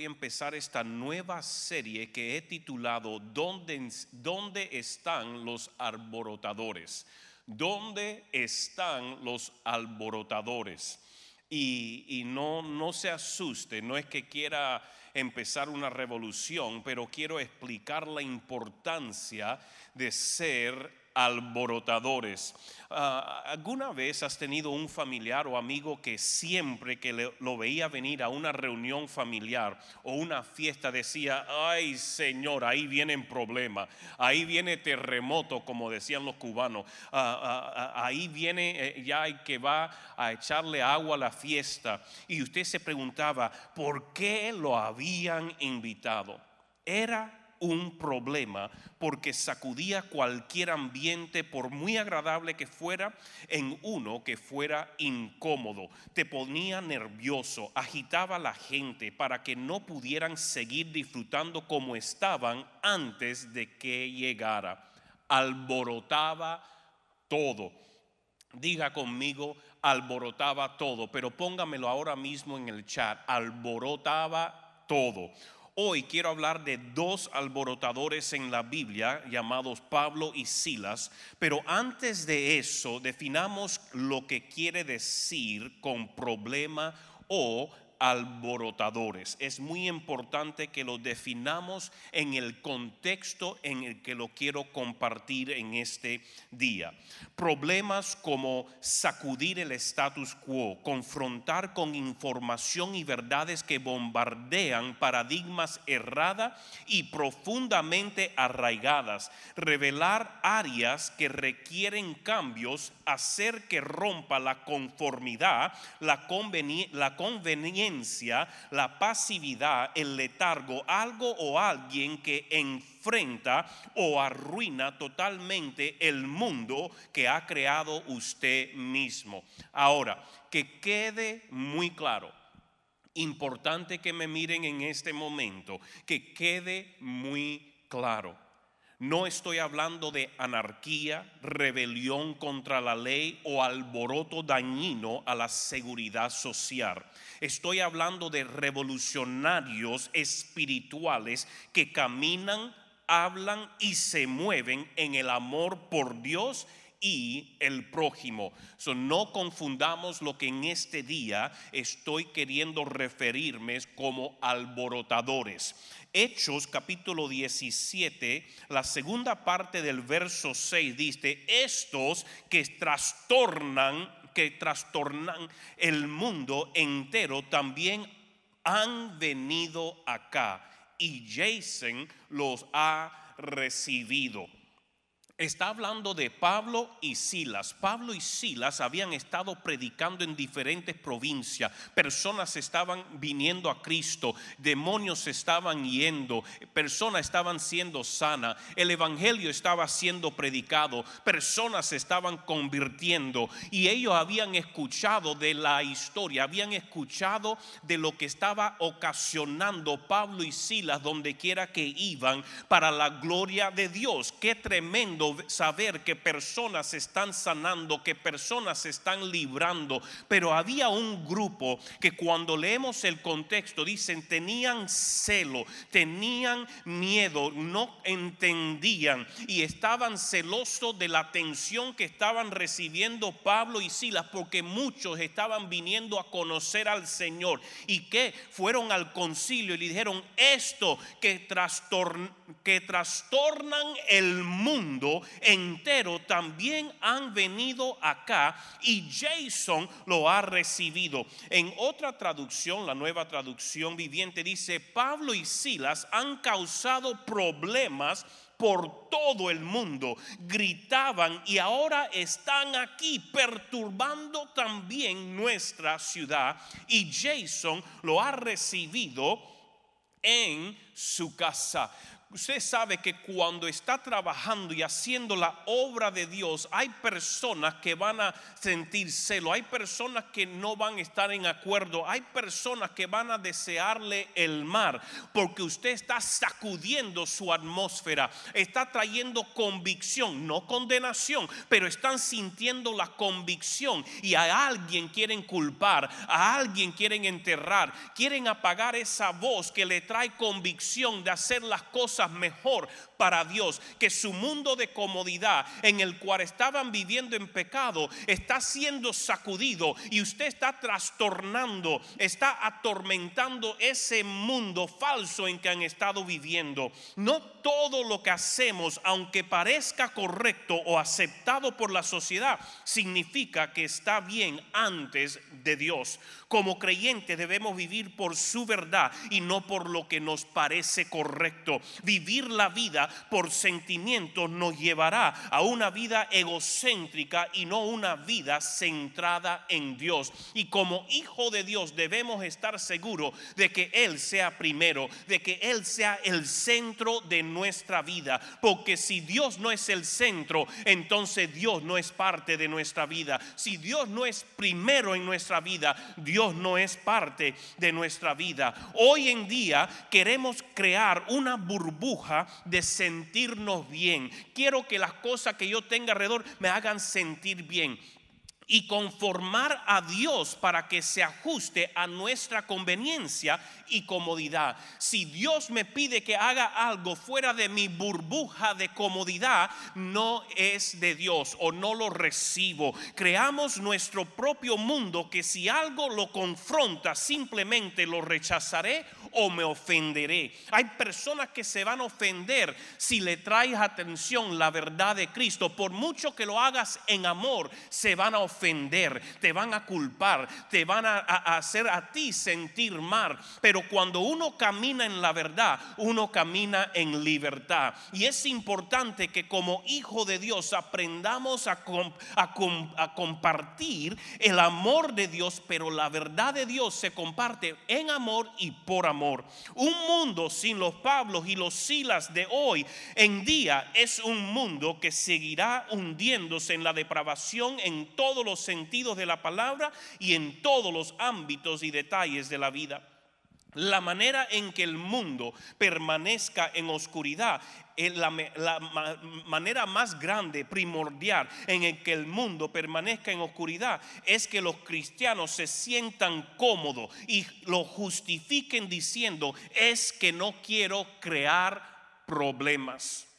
voy a empezar esta nueva serie que he titulado ¿Dónde, dónde están los alborotadores? ¿Dónde están los alborotadores? Y, y, no, no se asuste, no es que quiera empezar una revolución, pero quiero explicar la importancia de ser alborotadores. Ah, ¿Alguna vez has tenido un familiar o amigo que siempre que lo veía venir a una reunión familiar o una fiesta decía, ay Señor, ahí vienen problemas, ahí viene terremoto, como decían los cubanos, ah, ah, ahí viene eh, ya el que va a echarle agua a la fiesta? Y usted se preguntaba, ¿por qué lo habían invitado? Era un problema porque sacudía cualquier ambiente, por muy agradable que fuera, en uno que fuera incómodo. Te ponía nervioso, agitaba a la gente para que no pudieran seguir disfrutando como estaban antes de que llegara. Alborotaba todo. Diga conmigo, alborotaba todo, pero póngamelo ahora mismo en el chat, alborotaba todo. Hoy quiero hablar de dos alborotadores en la Biblia llamados Pablo y Silas, pero antes de eso definamos lo que quiere decir con problema o alborotadores. Es muy importante que lo definamos en el contexto en el que lo quiero compartir en este día. Problemas como sacudir el status quo, confrontar con información y verdades que bombardean paradigmas erradas y profundamente arraigadas, revelar áreas que requieren cambios, hacer que rompa la conformidad, la, la conveniencia, la pasividad, el letargo, algo o alguien que enfrenta o arruina totalmente el mundo que ha creado usted mismo. Ahora, que quede muy claro. Importante que me miren en este momento, que quede muy claro no estoy hablando de anarquía, rebelión contra la ley o alboroto dañino a la seguridad social. Estoy hablando de revolucionarios espirituales que caminan, hablan y se mueven en el amor por Dios y el prójimo. no confundamos lo que en este día estoy queriendo referirme como alborotadores. Hechos capítulo 17, la segunda parte del verso 6 dice, estos que trastornan, que trastornan el mundo entero también han venido acá y Jason los ha recibido. Está hablando de Pablo y Silas. Pablo y Silas habían estado predicando en diferentes provincias. Personas estaban viniendo a Cristo, demonios estaban yendo, personas estaban siendo sanas, el evangelio estaba siendo predicado, personas estaban convirtiendo y ellos habían escuchado de la historia, habían escuchado de lo que estaba ocasionando Pablo y Silas donde quiera que iban para la gloria de Dios. Qué tremendo saber que personas se están sanando, que personas se están librando, pero había un grupo que cuando leemos el contexto dicen tenían celo, tenían miedo, no entendían y estaban celosos de la atención que estaban recibiendo Pablo y Silas porque muchos estaban viniendo a conocer al Señor y que fueron al concilio y le dijeron esto que, que trastornan el mundo entero también han venido acá y Jason lo ha recibido. En otra traducción, la nueva traducción viviente dice, Pablo y Silas han causado problemas por todo el mundo, gritaban y ahora están aquí perturbando también nuestra ciudad. Y Jason lo ha recibido en su casa Usted sabe que cuando está trabajando y haciendo la obra de Dios, hay personas que van a sentir celo, hay personas que no van a estar en acuerdo, hay personas que van a desearle el mar, porque usted está sacudiendo su atmósfera, está trayendo convicción, no condenación, pero están sintiendo la convicción. Y a alguien quieren culpar, a alguien quieren enterrar, quieren apagar esa voz que le trae convicción de hacer las cosas mejor para Dios, que su mundo de comodidad en el cual estaban viviendo en pecado está siendo sacudido y usted está trastornando, está atormentando ese mundo falso en que han estado viviendo. No todo lo que hacemos, aunque parezca correcto o aceptado por la sociedad, significa que está bien antes de Dios. Como creyentes debemos vivir por su verdad y no por lo que nos parece correcto. Vivir la vida por sentimientos nos llevará a una vida egocéntrica y no una vida centrada en Dios. Y como hijo de Dios debemos estar seguros de que Él sea primero, de que Él sea el centro de nuestra vida. Porque si Dios no es el centro, entonces Dios no es parte de nuestra vida. Si Dios no es primero en nuestra vida, Dios no es parte de nuestra vida. Hoy en día queremos crear una burbuja de sentirnos bien. Quiero que las cosas que yo tenga alrededor me hagan sentir bien y conformar a Dios para que se ajuste a nuestra conveniencia y comodidad. Si Dios me pide que haga algo fuera de mi burbuja de comodidad, no es de Dios o no lo recibo. Creamos nuestro propio mundo que si algo lo confronta, simplemente lo rechazaré o me ofenderé. Hay personas que se van a ofender si le traes atención la verdad de Cristo. Por mucho que lo hagas en amor, se van a ofender te van a culpar, te van a, hacer a ti sentir mal. Pero cuando uno camina en la verdad, uno camina en libertad. Y es importante que como hijo de Dios aprendamos a, a compartir el amor de Dios, pero la verdad de Dios se comparte en amor y por amor. Un mundo sin los Pablos y los Silas de hoy en día es un mundo que seguirá hundiéndose en la depravación en todos los sentidos de la palabra y en todos los ámbitos y detalles de la vida. La manera en que el mundo permanezca en oscuridad la, la, manera más grande, primordial en el que el mundo permanezca en oscuridad es que los cristianos se sientan cómodos y lo justifiquen diciendo es que no quiero crear problemas.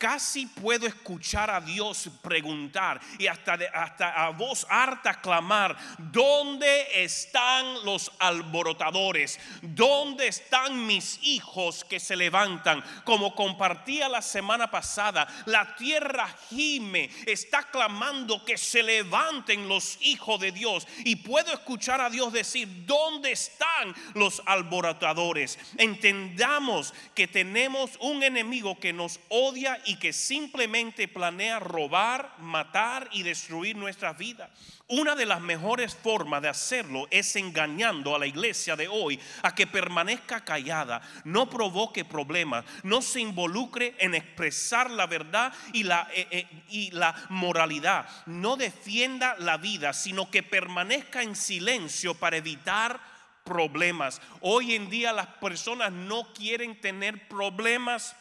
Casi puedo escuchar a Dios preguntar y hasta, hasta a voz harta clamar, ¿dónde están los alborotadores? ¿Dónde están mis hijos que se levantan? Como compartía la semana pasada, la tierra gime, está clamando que se levanten los hijos de Dios. Y puedo escuchar a Dios decir, ¿dónde están los alborotadores? Entendamos que tenemos un enemigo que nos odia y que simplemente planea robar, matar y destruir nuestra vida. Una de las mejores formas de hacerlo es engañando a la iglesia de hoy a que permanezca callada, no provoque problemas, no se involucre en expresar la verdad y la, eh, eh, y la moralidad, no defienda la vida, sino que permanezca en silencio para evitar problemas. Hoy en día las personas no quieren tener problemas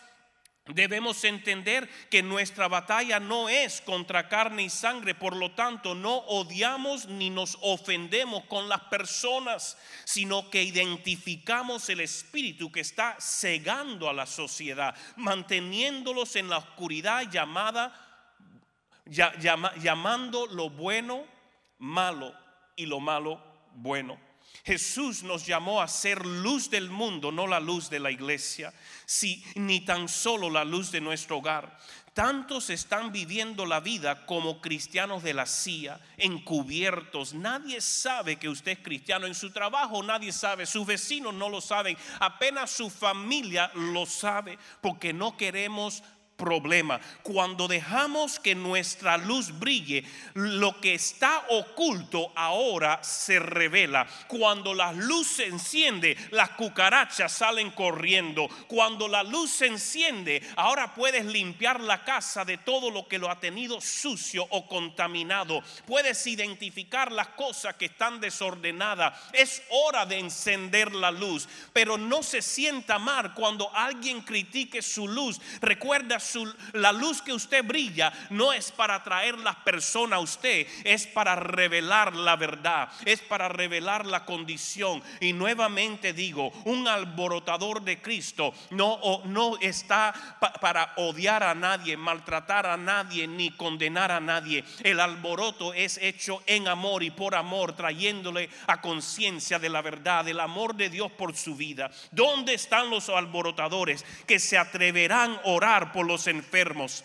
Debemos entender que nuestra batalla no es contra carne y sangre, por lo tanto no odiamos ni nos ofendemos con las personas, sino que identificamos el espíritu que está cegando a la sociedad, manteniéndolos en la oscuridad llamando lo bueno malo y lo malo bueno. Jesús nos llamó a ser luz del mundo, no la luz de la iglesia, si, ni tan solo la luz de nuestro hogar. Tantos están viviendo la vida como cristianos de la CIA, encubiertos. Nadie sabe que usted es cristiano en su trabajo, nadie sabe, sus vecinos no lo saben, apenas su familia lo sabe, porque no queremos problema. Cuando dejamos que nuestra luz brille, lo que está oculto ahora se revela. Cuando la luz se enciende, las cucarachas salen corriendo. Cuando la luz se enciende, ahora puedes limpiar la casa de todo lo que lo ha tenido sucio o contaminado. Puedes identificar las cosas que están desordenadas. Es hora de encender la luz, pero no se sienta mal cuando alguien critique su luz. Recuerda la luz que usted brilla no es para traer las personas a usted, es para revelar la verdad, es para revelar la condición. Y nuevamente digo, un alborotador de Cristo no, no está para odiar a nadie, maltratar a nadie, ni condenar a nadie. El alboroto es hecho en amor y por amor, trayéndole a conciencia de la verdad, del amor de Dios por su vida. ¿Dónde están los alborotadores que se atreverán a orar por los enfermos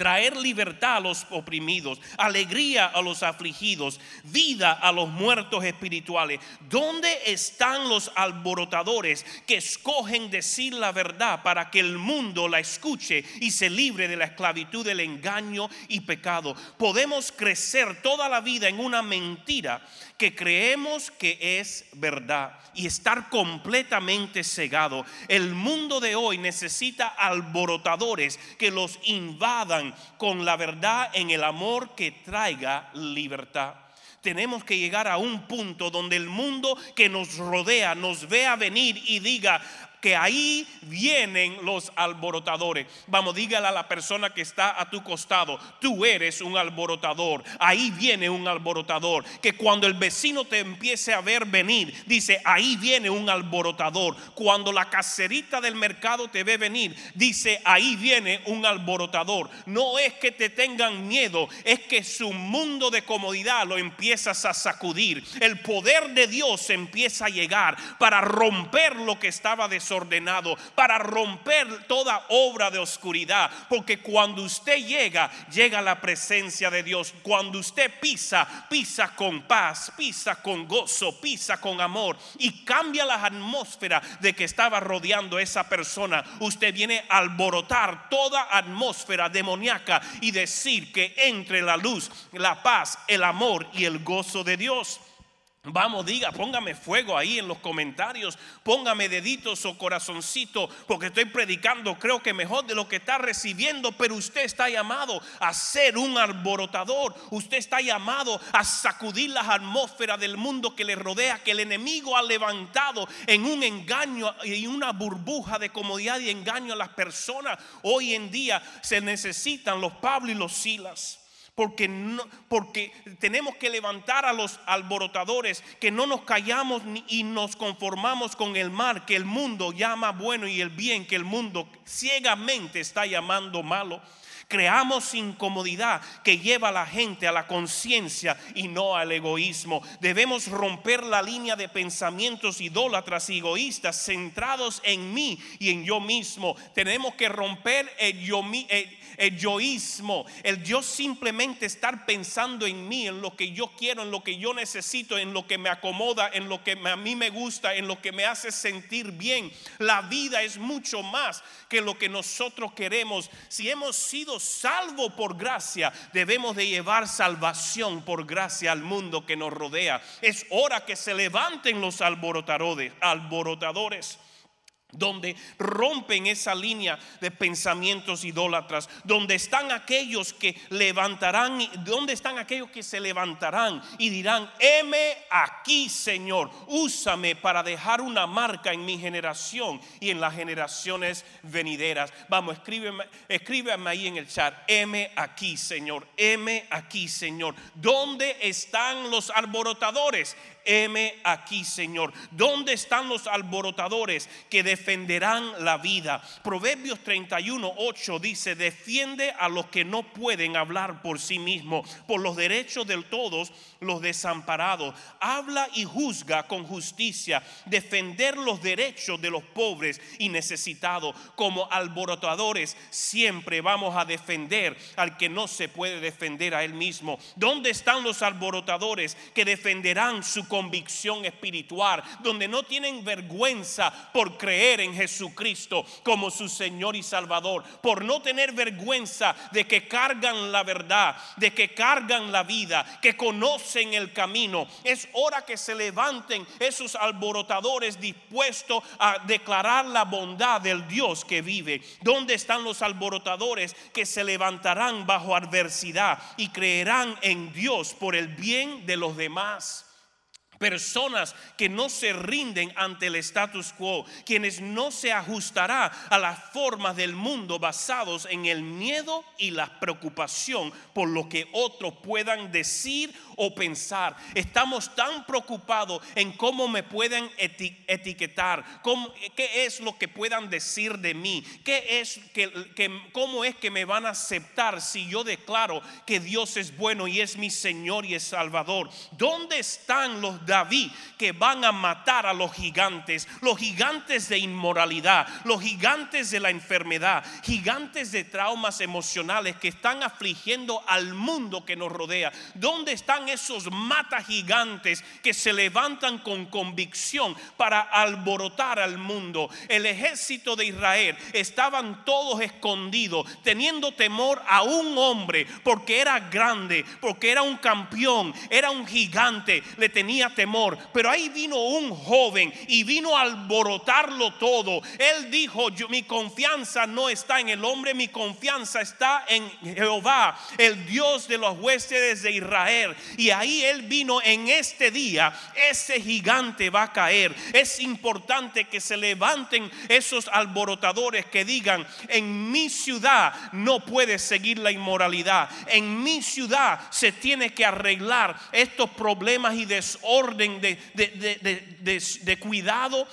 traer libertad a los oprimidos, alegría a los afligidos, vida a los muertos espirituales. ¿Dónde están los alborotadores que escogen decir la verdad para que el mundo la escuche y se libre de la esclavitud del engaño y pecado? Podemos crecer toda la vida en una mentira que creemos que es verdad y estar completamente cegado. El mundo de hoy necesita alborotadores que los invadan con la verdad en el amor que traiga libertad. Tenemos que llegar a un punto donde el mundo que nos rodea nos vea venir y diga, que ahí vienen los alborotadores. Vamos, dígale a la persona que está a tu costado, tú eres un alborotador. Ahí viene un alborotador. Que cuando el vecino te empiece a ver venir, dice, ahí viene un alborotador. Cuando la caserita del mercado te ve venir, dice, ahí viene un alborotador. No es que te tengan miedo, es que su mundo de comodidad lo empiezas a sacudir. El poder de Dios empieza a llegar para romper lo que estaba desordenado ordenado para romper toda obra de oscuridad. Porque cuando usted llega, llega la presencia de Dios. Cuando usted pisa, pisa con paz, pisa con gozo, pisa con amor y cambia la atmósfera de que estaba rodeando esa persona. Usted viene a alborotar toda atmósfera demoníaca y decir que entre la luz, la paz, el amor y el gozo de Dios. Vamos, diga, póngame fuego ahí en los comentarios, póngame deditos o corazoncito, porque estoy predicando, creo que mejor de lo que está recibiendo, pero usted está llamado a ser un alborotador, usted está llamado a sacudir las atmósferas del mundo que le rodea, que el enemigo ha levantado en un engaño y una burbuja de comodidad y engaño a las personas. Hoy en día se necesitan los Pablo y los Silas porque, no, porque tenemos que levantar a los alborotadores, que no nos callamos y nos conformamos con el mal que el mundo llama bueno y el bien que el mundo ciegamente está llamando malo. Creamos incomodidad que lleva a la gente a la conciencia y no al egoísmo. Debemos romper la línea de pensamientos idólatras y egoístas centrados en mí y en yo mismo. Tenemos que romper el yo, el, el yoísmo, el yo simplemente estar pensando en mí, en lo que yo quiero, en lo que yo necesito, en lo que me acomoda, en lo que a mí me gusta, en lo que me hace sentir bien. La vida es mucho más que lo que nosotros queremos. Si hemos sido salvos por gracia, debemos de llevar salvación por gracia al mundo que nos rodea. Es hora que se levanten los alborotadores. alborotadores donde rompen esa línea de pensamientos idólatras, donde están aquellos que levantarán, donde están aquellos que se levantarán y dirán, heme aquí Señor, úsame para dejar una marca en mi generación y en las generaciones venideras. Vamos, escríbeme, escríbeme ahí en el chat, heme aquí Señor, heme aquí Señor. ¿Dónde están los alborotadores? Heme aquí, Señor. ¿Dónde están los alborotadores que defenderán la vida? Proverbios 31, 8 dice, defiende a los que no pueden hablar por sí mismos, por los derechos de todos los desamparados. Habla y juzga con justicia, defender los derechos de los pobres y necesitados. Como alborotadores siempre vamos a defender al que no se puede defender a él mismo. ¿Dónde están los alborotadores que defenderán su convicción espiritual, donde no tienen vergüenza por creer en Jesucristo como su Señor y Salvador, por no tener vergüenza de que cargan la verdad, de que cargan la vida, que conocen el camino. Es hora que se levanten esos alborotadores dispuestos a declarar la bondad del Dios que vive. ¿Dónde están los alborotadores que se levantarán bajo adversidad y creerán en Dios por el bien de los demás? Personas que no se rinden ante el status quo, quienes no se ajustará a las formas del mundo basados en el miedo y la preocupación por lo que otros puedan decir o pensar. Estamos tan preocupados en cómo me pueden etiquetar, qué es lo que puedan decir de mí, qué es cómo es que me van a aceptar si yo declaro que Dios es bueno y es mi Señor y es Salvador. ¿Dónde están los David que van a matar a los gigantes, los gigantes de inmoralidad, los gigantes de la enfermedad, gigantes de traumas emocionales que están afligiendo al mundo que nos rodea? ¿Dónde están esos mata gigantes que se levantan con convicción para alborotar al mundo. El ejército de Israel estaban todos escondidos, teniendo temor a un hombre, porque era grande, porque era un campeón, era un gigante, le tenía temor. Pero ahí vino un joven y vino a alborotarlo todo. Él dijo, mi confianza no está en el hombre, mi confianza está en Jehová, el Dios de los huéspedes de Israel. Y ahí Él vino en este día, ese gigante va a caer. Es importante que se levanten esos alborotadores que digan, en mi ciudad no puede seguir la inmoralidad. En mi ciudad se tiene que arreglar estos problemas y desorden de, de cuidado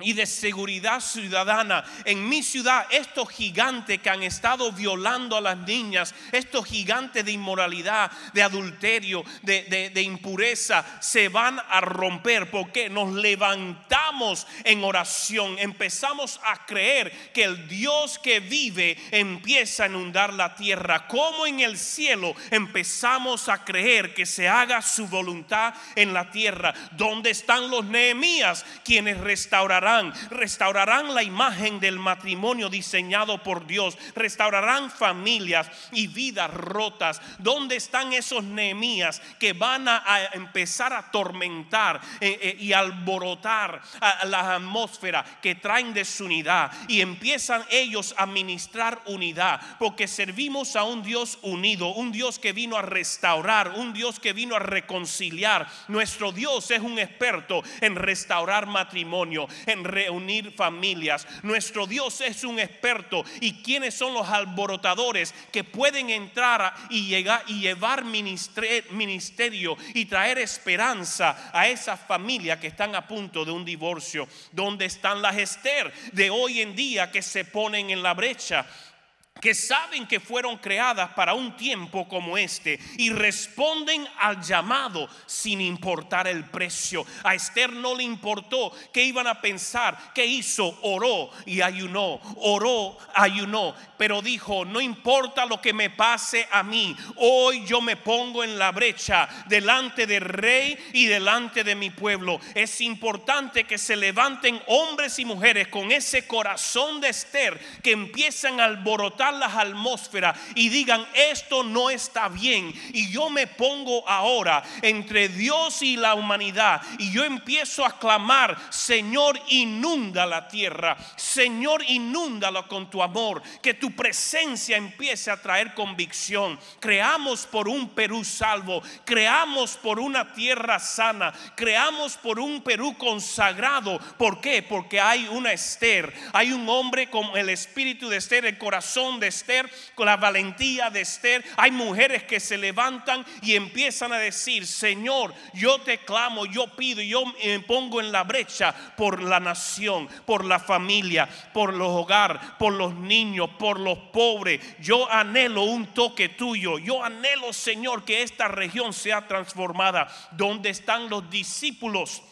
y de seguridad ciudadana. En mi ciudad, estos gigantes que han estado violando a las niñas, estos gigantes de inmoralidad, de adulterio, de, impureza, se van a romper porque nos levantamos en oración, empezamos a creer que el Dios que vive empieza a inundar la tierra, como en el cielo empezamos a creer que se haga su voluntad en la tierra. ¿Dónde están los Nehemías quienes restaurarán? Restaurarán, la imagen del matrimonio diseñado por Dios, restaurarán familias y vidas rotas. ¿Dónde están esos Nehemías que van a, empezar a atormentar eh, eh, y alborotar la atmósfera que traen desunidad y empiezan ellos a ministrar unidad? Porque servimos a un Dios unido, un Dios que vino a restaurar, un Dios que vino a reconciliar. Nuestro Dios es un experto en restaurar matrimonio, reunir familias. Nuestro Dios es un experto. ¿Y quiénes son los alborotadores que pueden entrar y, llegar, y llevar ministerio y traer esperanza a esa familia que están a punto de un divorcio? ¿Dónde están las Esther de hoy en día que se ponen en la brecha? Que saben que fueron creadas para un tiempo como este y responden al llamado sin importar el precio. A Esther no le importó que iban a pensar, que hizo, oró y ayunó, oró, ayunó, pero dijo, no importa lo que me pase a mí, hoy yo me pongo en la brecha delante del rey y delante de mi pueblo. Es importante que se levanten hombres y mujeres con ese corazón de Esther que empiezan a alborotar las atmósferas y digan, esto no está bien. Y yo me pongo ahora entre Dios y la humanidad y yo empiezo a clamar, Señor, inunda la tierra. Señor, inúndala con tu amor. Que tu presencia empiece a traer convicción. Creamos por un Perú salvo. Creamos por una tierra sana. Creamos por un Perú consagrado. ¿Por qué? Porque hay una Esther. Hay un hombre con el espíritu de Esther, el corazón de Esther, con la valentía de Esther. Hay mujeres que se levantan y empiezan a decir, Señor, yo te clamo, yo pido, yo me pongo en la brecha por la nación, por la familia, por los hogares, por los niños, por los pobres. Yo anhelo un toque tuyo. Yo anhelo, Señor, que esta región sea transformada. ¿Dónde están los discípulos?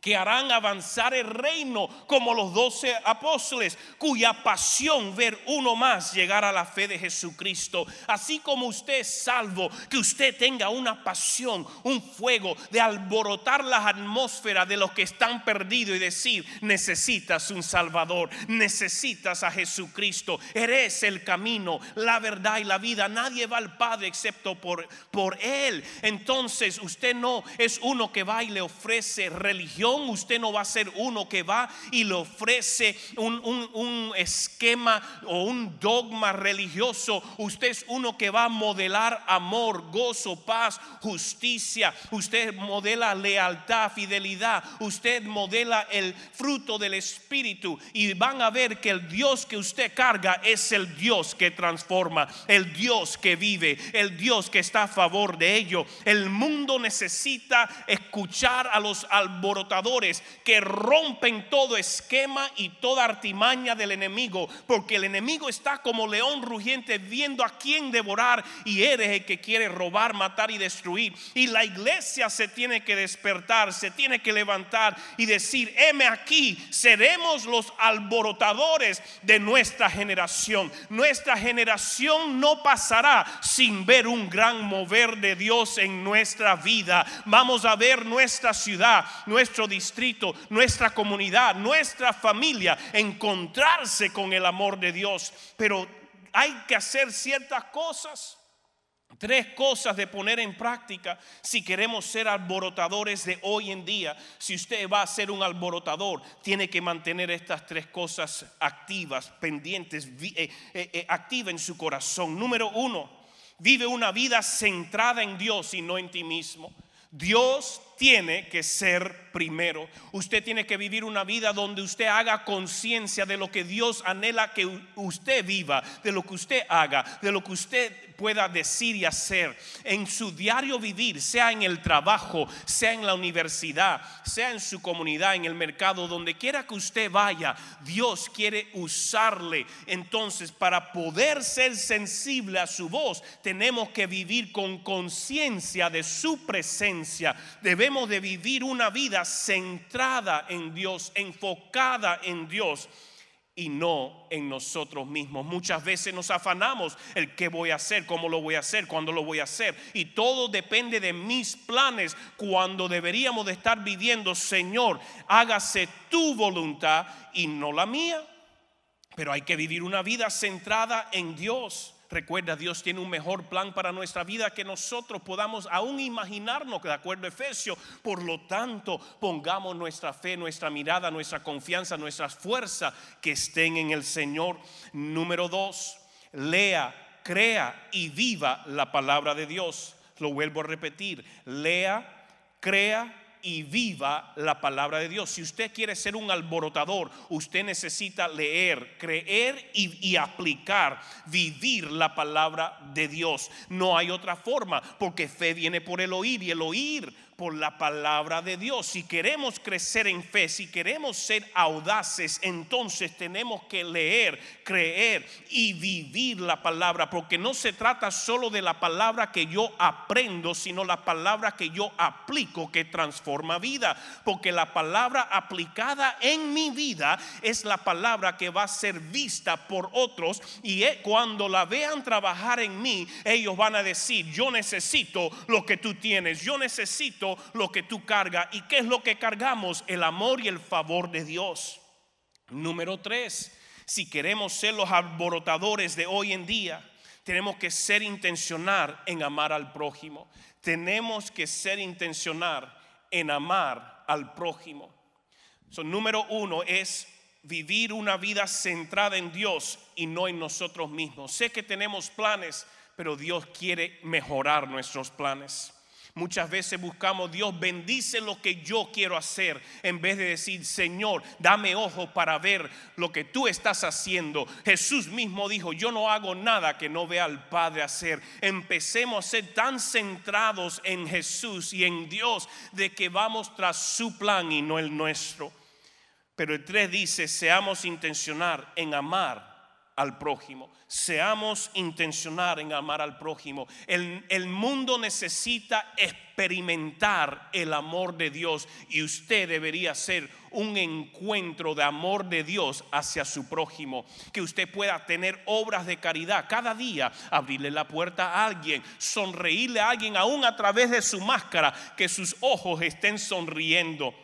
Que harán avanzar el reino como los doce apóstoles, cuya pasión ver uno más llegar a la fe de Jesucristo. Así como usted es salvo, que usted tenga una pasión, un fuego de alborotar las atmósferas de los que están perdidos y decir, necesitas un Salvador, necesitas a Jesucristo, eres el camino, la verdad y la vida. Nadie va al Padre excepto por, por Él. Entonces usted no es uno que va y le ofrece religión usted no va a ser uno que va y le ofrece un, un, esquema o un dogma religioso. Usted es uno que va a modelar amor, gozo, paz, justicia. Usted modela lealtad, fidelidad. Usted modela el fruto del Espíritu. Y van a ver que el Dios que usted carga es el Dios que transforma, el Dios que vive, el Dios que está a favor de ello. El mundo necesita escuchar a los que rompen todo esquema y toda artimaña del enemigo, porque el enemigo está como león rugiente viendo a quién devorar y eres el que quiere robar, matar y destruir. Y la iglesia se tiene que despertar, se tiene que levantar y decir, heme aquí, seremos los alborotadores de nuestra generación. Nuestra generación no pasará sin ver un gran mover de Dios en nuestra vida. Vamos a ver nuestra ciudad, nuestro distrito, nuestra comunidad, nuestra familia, encontrarse con el amor de Dios. Pero hay que hacer ciertas cosas. Tres cosas de poner en práctica si queremos ser alborotadores de hoy en día. Si usted va a ser un alborotador, tiene que mantener estas tres cosas activas, pendientes, eh, eh, eh, activa en su corazón. Número uno, vive una vida centrada en Dios y no en ti mismo. Dios tiene que ser primero. Usted tiene que vivir una vida donde usted haga conciencia de lo que Dios anhela que usted viva, de lo que usted haga, de lo que usted pueda decir y hacer en su diario vivir, sea en el trabajo, sea en la universidad, sea en su comunidad, en el mercado, donde quiera que usted vaya, Dios quiere usarle. Entonces, para poder ser sensible a su voz, tenemos que vivir con conciencia de su presencia. De vivir una vida centrada en Dios, enfocada en Dios y no en nosotros mismos. Muchas veces nos afanamos el qué voy a hacer, cómo lo voy a hacer, cuándo lo voy a hacer. Y todo depende de mis planes cuando deberíamos de estar viviendo, Señor, hágase tu voluntad y no la mía. Pero hay que vivir una vida centrada en Dios. Recuerda, Dios tiene un mejor plan para nuestra vida que nosotros podamos aún imaginarnos, de acuerdo a Efesios. Por lo tanto, pongamos nuestra fe, nuestra mirada, nuestra confianza, nuestras fuerzas que estén en el Señor. Número dos, lea, crea y viva la palabra de Dios. Lo vuelvo a repetir, lea, crea y viva la palabra de Dios. Si usted quiere ser un alborotador, usted necesita leer, creer y, aplicar, vivir la palabra de Dios. No hay otra forma, porque fe viene por el oír y el oír por la palabra de Dios. Si queremos crecer en fe, si queremos ser audaces, entonces tenemos que leer, creer y vivir la palabra, porque no se trata solo de la palabra que yo aprendo, sino la palabra que yo aplico que transforma vida, porque la palabra aplicada en mi vida es la palabra que va a ser vista por otros y cuando la vean trabajar en mí, ellos van a decir, yo necesito lo que tú tienes, yo necesito lo que tú cargas. ¿Y qué es lo que cargamos? El amor y el favor de Dios. Número tres, si queremos ser los alborotadores de hoy en día, tenemos que ser intencional en amar al prójimo. Tenemos que ser intencional en amar al prójimo. So, número uno es vivir una vida centrada en Dios y no en nosotros mismos. Sé que tenemos planes, pero Dios quiere mejorar nuestros planes. Muchas veces buscamos, Dios bendice lo que yo quiero hacer, en vez de decir, Señor, dame ojo para ver lo que tú estás haciendo. Jesús mismo dijo, yo no hago nada que no vea al Padre hacer. Empecemos a ser tan centrados en Jesús y en Dios de que vamos tras su plan y no el nuestro. Pero el 3 dice, seamos intencionar en amar al prójimo. Seamos intencionar en amar al prójimo. El, el, mundo necesita experimentar el amor de Dios y usted debería ser un encuentro de amor de Dios hacia su prójimo. Que usted pueda tener obras de caridad cada día, abrirle la puerta a alguien, sonreírle a alguien aún a través de su máscara, que sus ojos estén sonriendo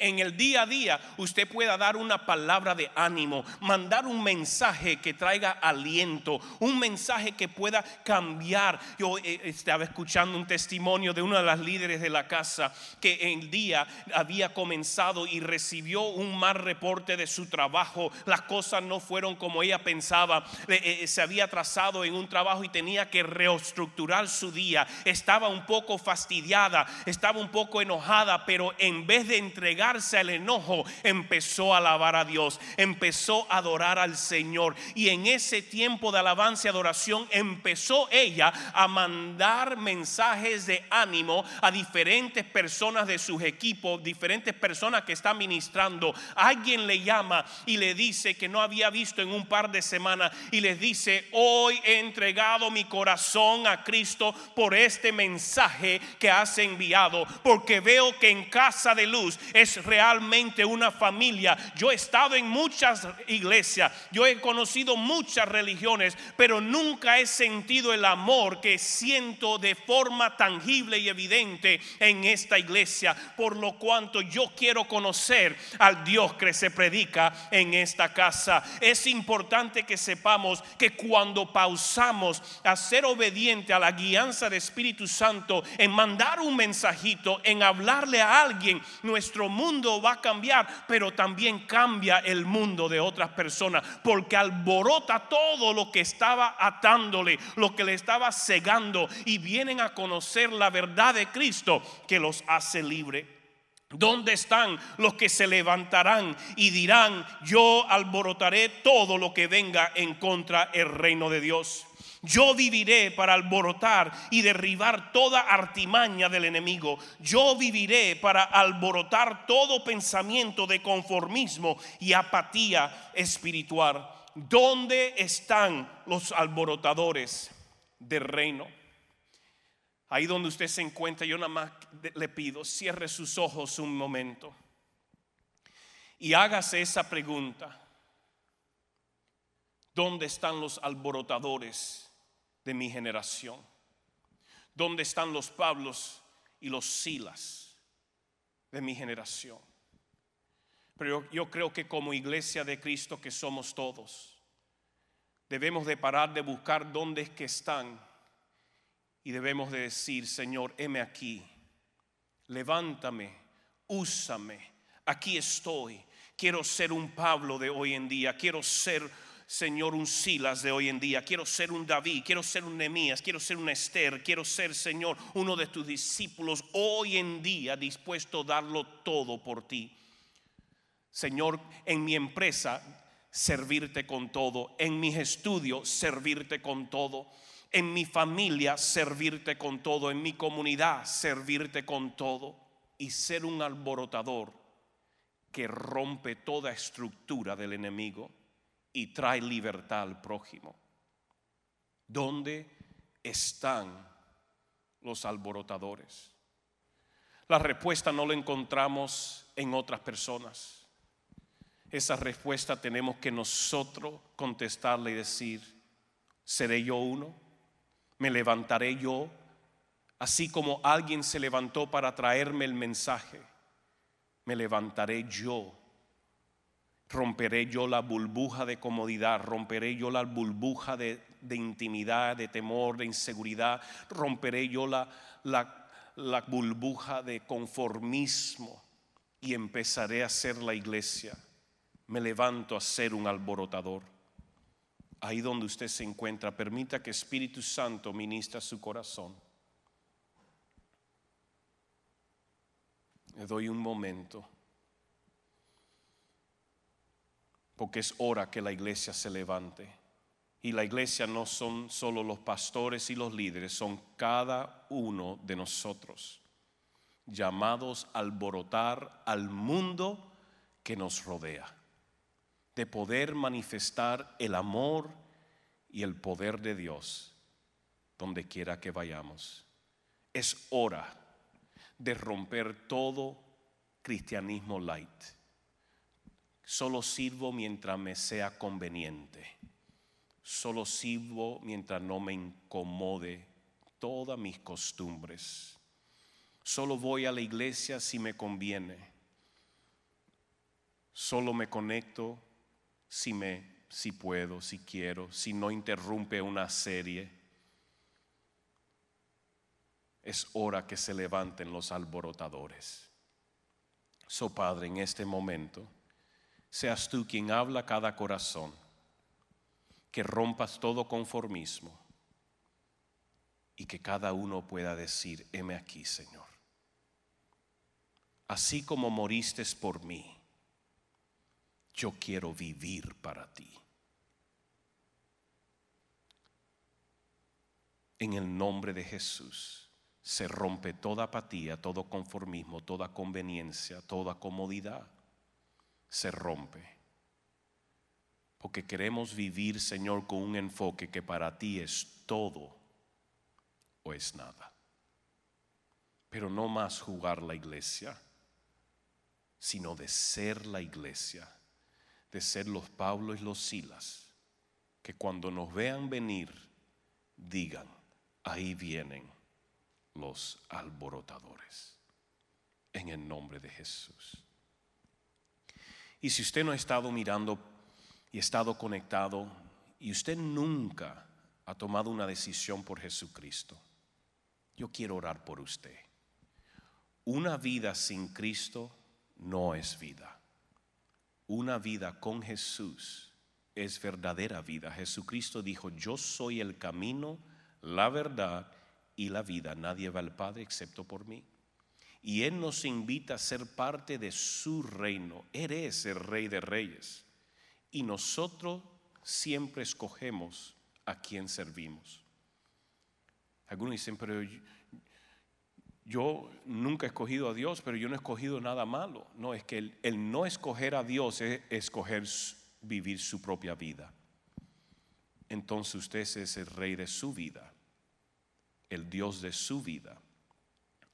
en el día a día usted pueda dar una palabra de ánimo, mandar un mensaje que traiga aliento, un mensaje que pueda cambiar. Yo eh, estaba escuchando un testimonio de una de las líderes de la casa que el día había comenzado y recibió un mal reporte de su trabajo. Las cosas no fueron como ella pensaba. Eh, se había atrasado en un trabajo y tenía que reestructurar su día. Estaba un poco fastidiada, estaba un poco enojada, pero en vez de entre entregarse al enojo, empezó a alabar a Dios, empezó a adorar al Señor. Y en ese tiempo de alabanza y adoración empezó ella a mandar mensajes de ánimo a diferentes personas de sus equipos, diferentes personas que están ministrando. Alguien le llama y le dice que no había visto en un par de semanas y les dice, hoy he entregado mi corazón a Cristo por este mensaje que has enviado, porque veo que en casa de luz es realmente una familia. Yo he estado en muchas iglesias, yo he conocido muchas religiones, pero nunca he sentido el amor que siento de forma tangible y evidente en esta iglesia. Por lo cuanto yo quiero conocer al Dios que se predica en esta casa. Es importante que sepamos que cuando pausamos a ser obediente a la guianza de Espíritu Santo, en mandar un mensajito, en hablarle a alguien, nuestro mundo va a cambiar, pero también cambia el mundo de otras personas, porque alborota todo lo que estaba atándole, lo que le estaba cegando, y vienen a conocer la verdad de Cristo que los hace libre. ¿Dónde están los que se levantarán y dirán, yo alborotaré todo lo que venga en contra el reino de Dios? Yo viviré para alborotar y derribar toda artimaña del enemigo. Yo viviré para alborotar todo pensamiento de conformismo y apatía espiritual. ¿Dónde están los alborotadores del reino? Ahí donde usted se encuentra, yo nada más le pido, cierre sus ojos un momento y hágase esa pregunta. ¿Dónde están los alborotadores de mi generación? ¿Dónde están los Pablos y los Silas de mi generación? Pero yo, creo que como iglesia de Cristo que somos todos, debemos de parar de buscar dónde es que están y debemos de decir, Señor, heme aquí, levántame, úsame, aquí estoy. Quiero ser un Pablo de hoy en día, quiero ser Señor, un Silas de hoy en día. Quiero ser un David, quiero ser un Nemías, quiero ser un Esther, quiero ser, Señor, uno de tus discípulos hoy en día dispuesto a darlo todo por ti. Señor, en mi empresa, servirte con todo. En mis estudios, servirte con todo. En mi familia, servirte con todo. En mi comunidad, servirte con todo. Y ser un alborotador que rompe toda estructura del enemigo y trae libertad al prójimo. ¿Dónde están los alborotadores? La respuesta no la encontramos en otras personas. Esa respuesta tenemos que nosotros contestarle y decir, ¿seré yo uno? ¿Me levantaré yo? Así como alguien se levantó para traerme el mensaje, me levantaré yo romperé yo la burbuja de comodidad, romperé yo la burbuja de, intimidad, de temor, de inseguridad, romperé yo la, burbuja de conformismo y empezaré a ser la iglesia. Me levanto a ser un alborotador. Ahí donde usted se encuentra, permita que Espíritu Santo ministra su corazón. Le doy un momento. Porque es hora que la iglesia se levante. Y la iglesia no son solo los pastores y los líderes, son cada uno de nosotros, llamados a alborotar al mundo que nos rodea. de poder manifestar el amor y el poder de Dios donde quiera que vayamos. Es hora de romper todo cristianismo light. Solo sirvo mientras me sea conveniente. Solo sirvo mientras no me incomode todas mis costumbres. Solo voy a la iglesia si me conviene. Solo me conecto si me si puedo, si quiero, si no interrumpe una serie. Es hora que se levanten los alborotadores. So Padre, en este momento, seas tú quien habla cada corazón, que rompas todo conformismo y que cada uno pueda decir, heme aquí, Señor. Así como moriste por mí, yo quiero vivir para ti. En el nombre de Jesús se rompe toda apatía, todo conformismo, toda conveniencia, toda comodidad. Se rompe. Porque queremos vivir, Señor, con un enfoque que para ti es todo o es nada. Pero no más jugar la iglesia, sino de ser la iglesia, de ser los Pablo y los Silas, que cuando nos vean venir, digan, ahí vienen los alborotadores. En el nombre de Jesús. Y si usted no ha estado mirando y estado conectado y usted nunca ha tomado una decisión por Jesucristo, yo quiero orar por usted. Una vida sin Cristo no es vida. Una vida con Jesús es verdadera vida. Jesucristo dijo, yo soy el camino, la verdad y la vida. Nadie va al Padre excepto por mí. Y Él nos invita a ser parte de su reino. Él es el rey de reyes. Y nosotros siempre escogemos a quien servimos. Algunos dicen, pero yo, nunca he escogido a Dios, pero yo no he escogido nada malo. No, es que el, no escoger a Dios es escoger vivir su propia vida. Entonces usted es el rey de su vida el Dios de su vida.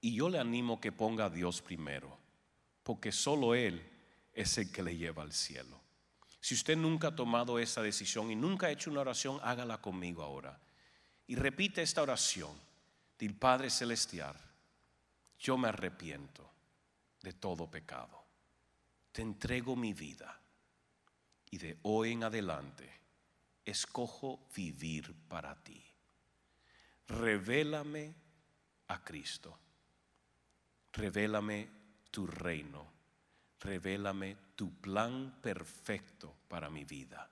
Y yo le animo que ponga a Dios primero, porque solo Él es el que le lleva al cielo. Si usted nunca ha tomado esa decisión y nunca ha hecho una oración, hágala conmigo ahora. Y repite esta oración. Dil Padre Celestial, yo me arrepiento de todo pecado. Te entrego mi vida y de hoy en adelante escojo vivir para ti revélame a Cristo, revélame tu reino, revélame tu plan perfecto para mi vida.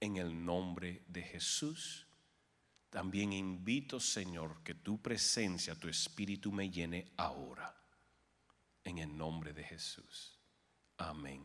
En el nombre de Jesús, también invito, Señor, que tu presencia, tu espíritu me llene ahora. En el nombre de Jesús. Amén.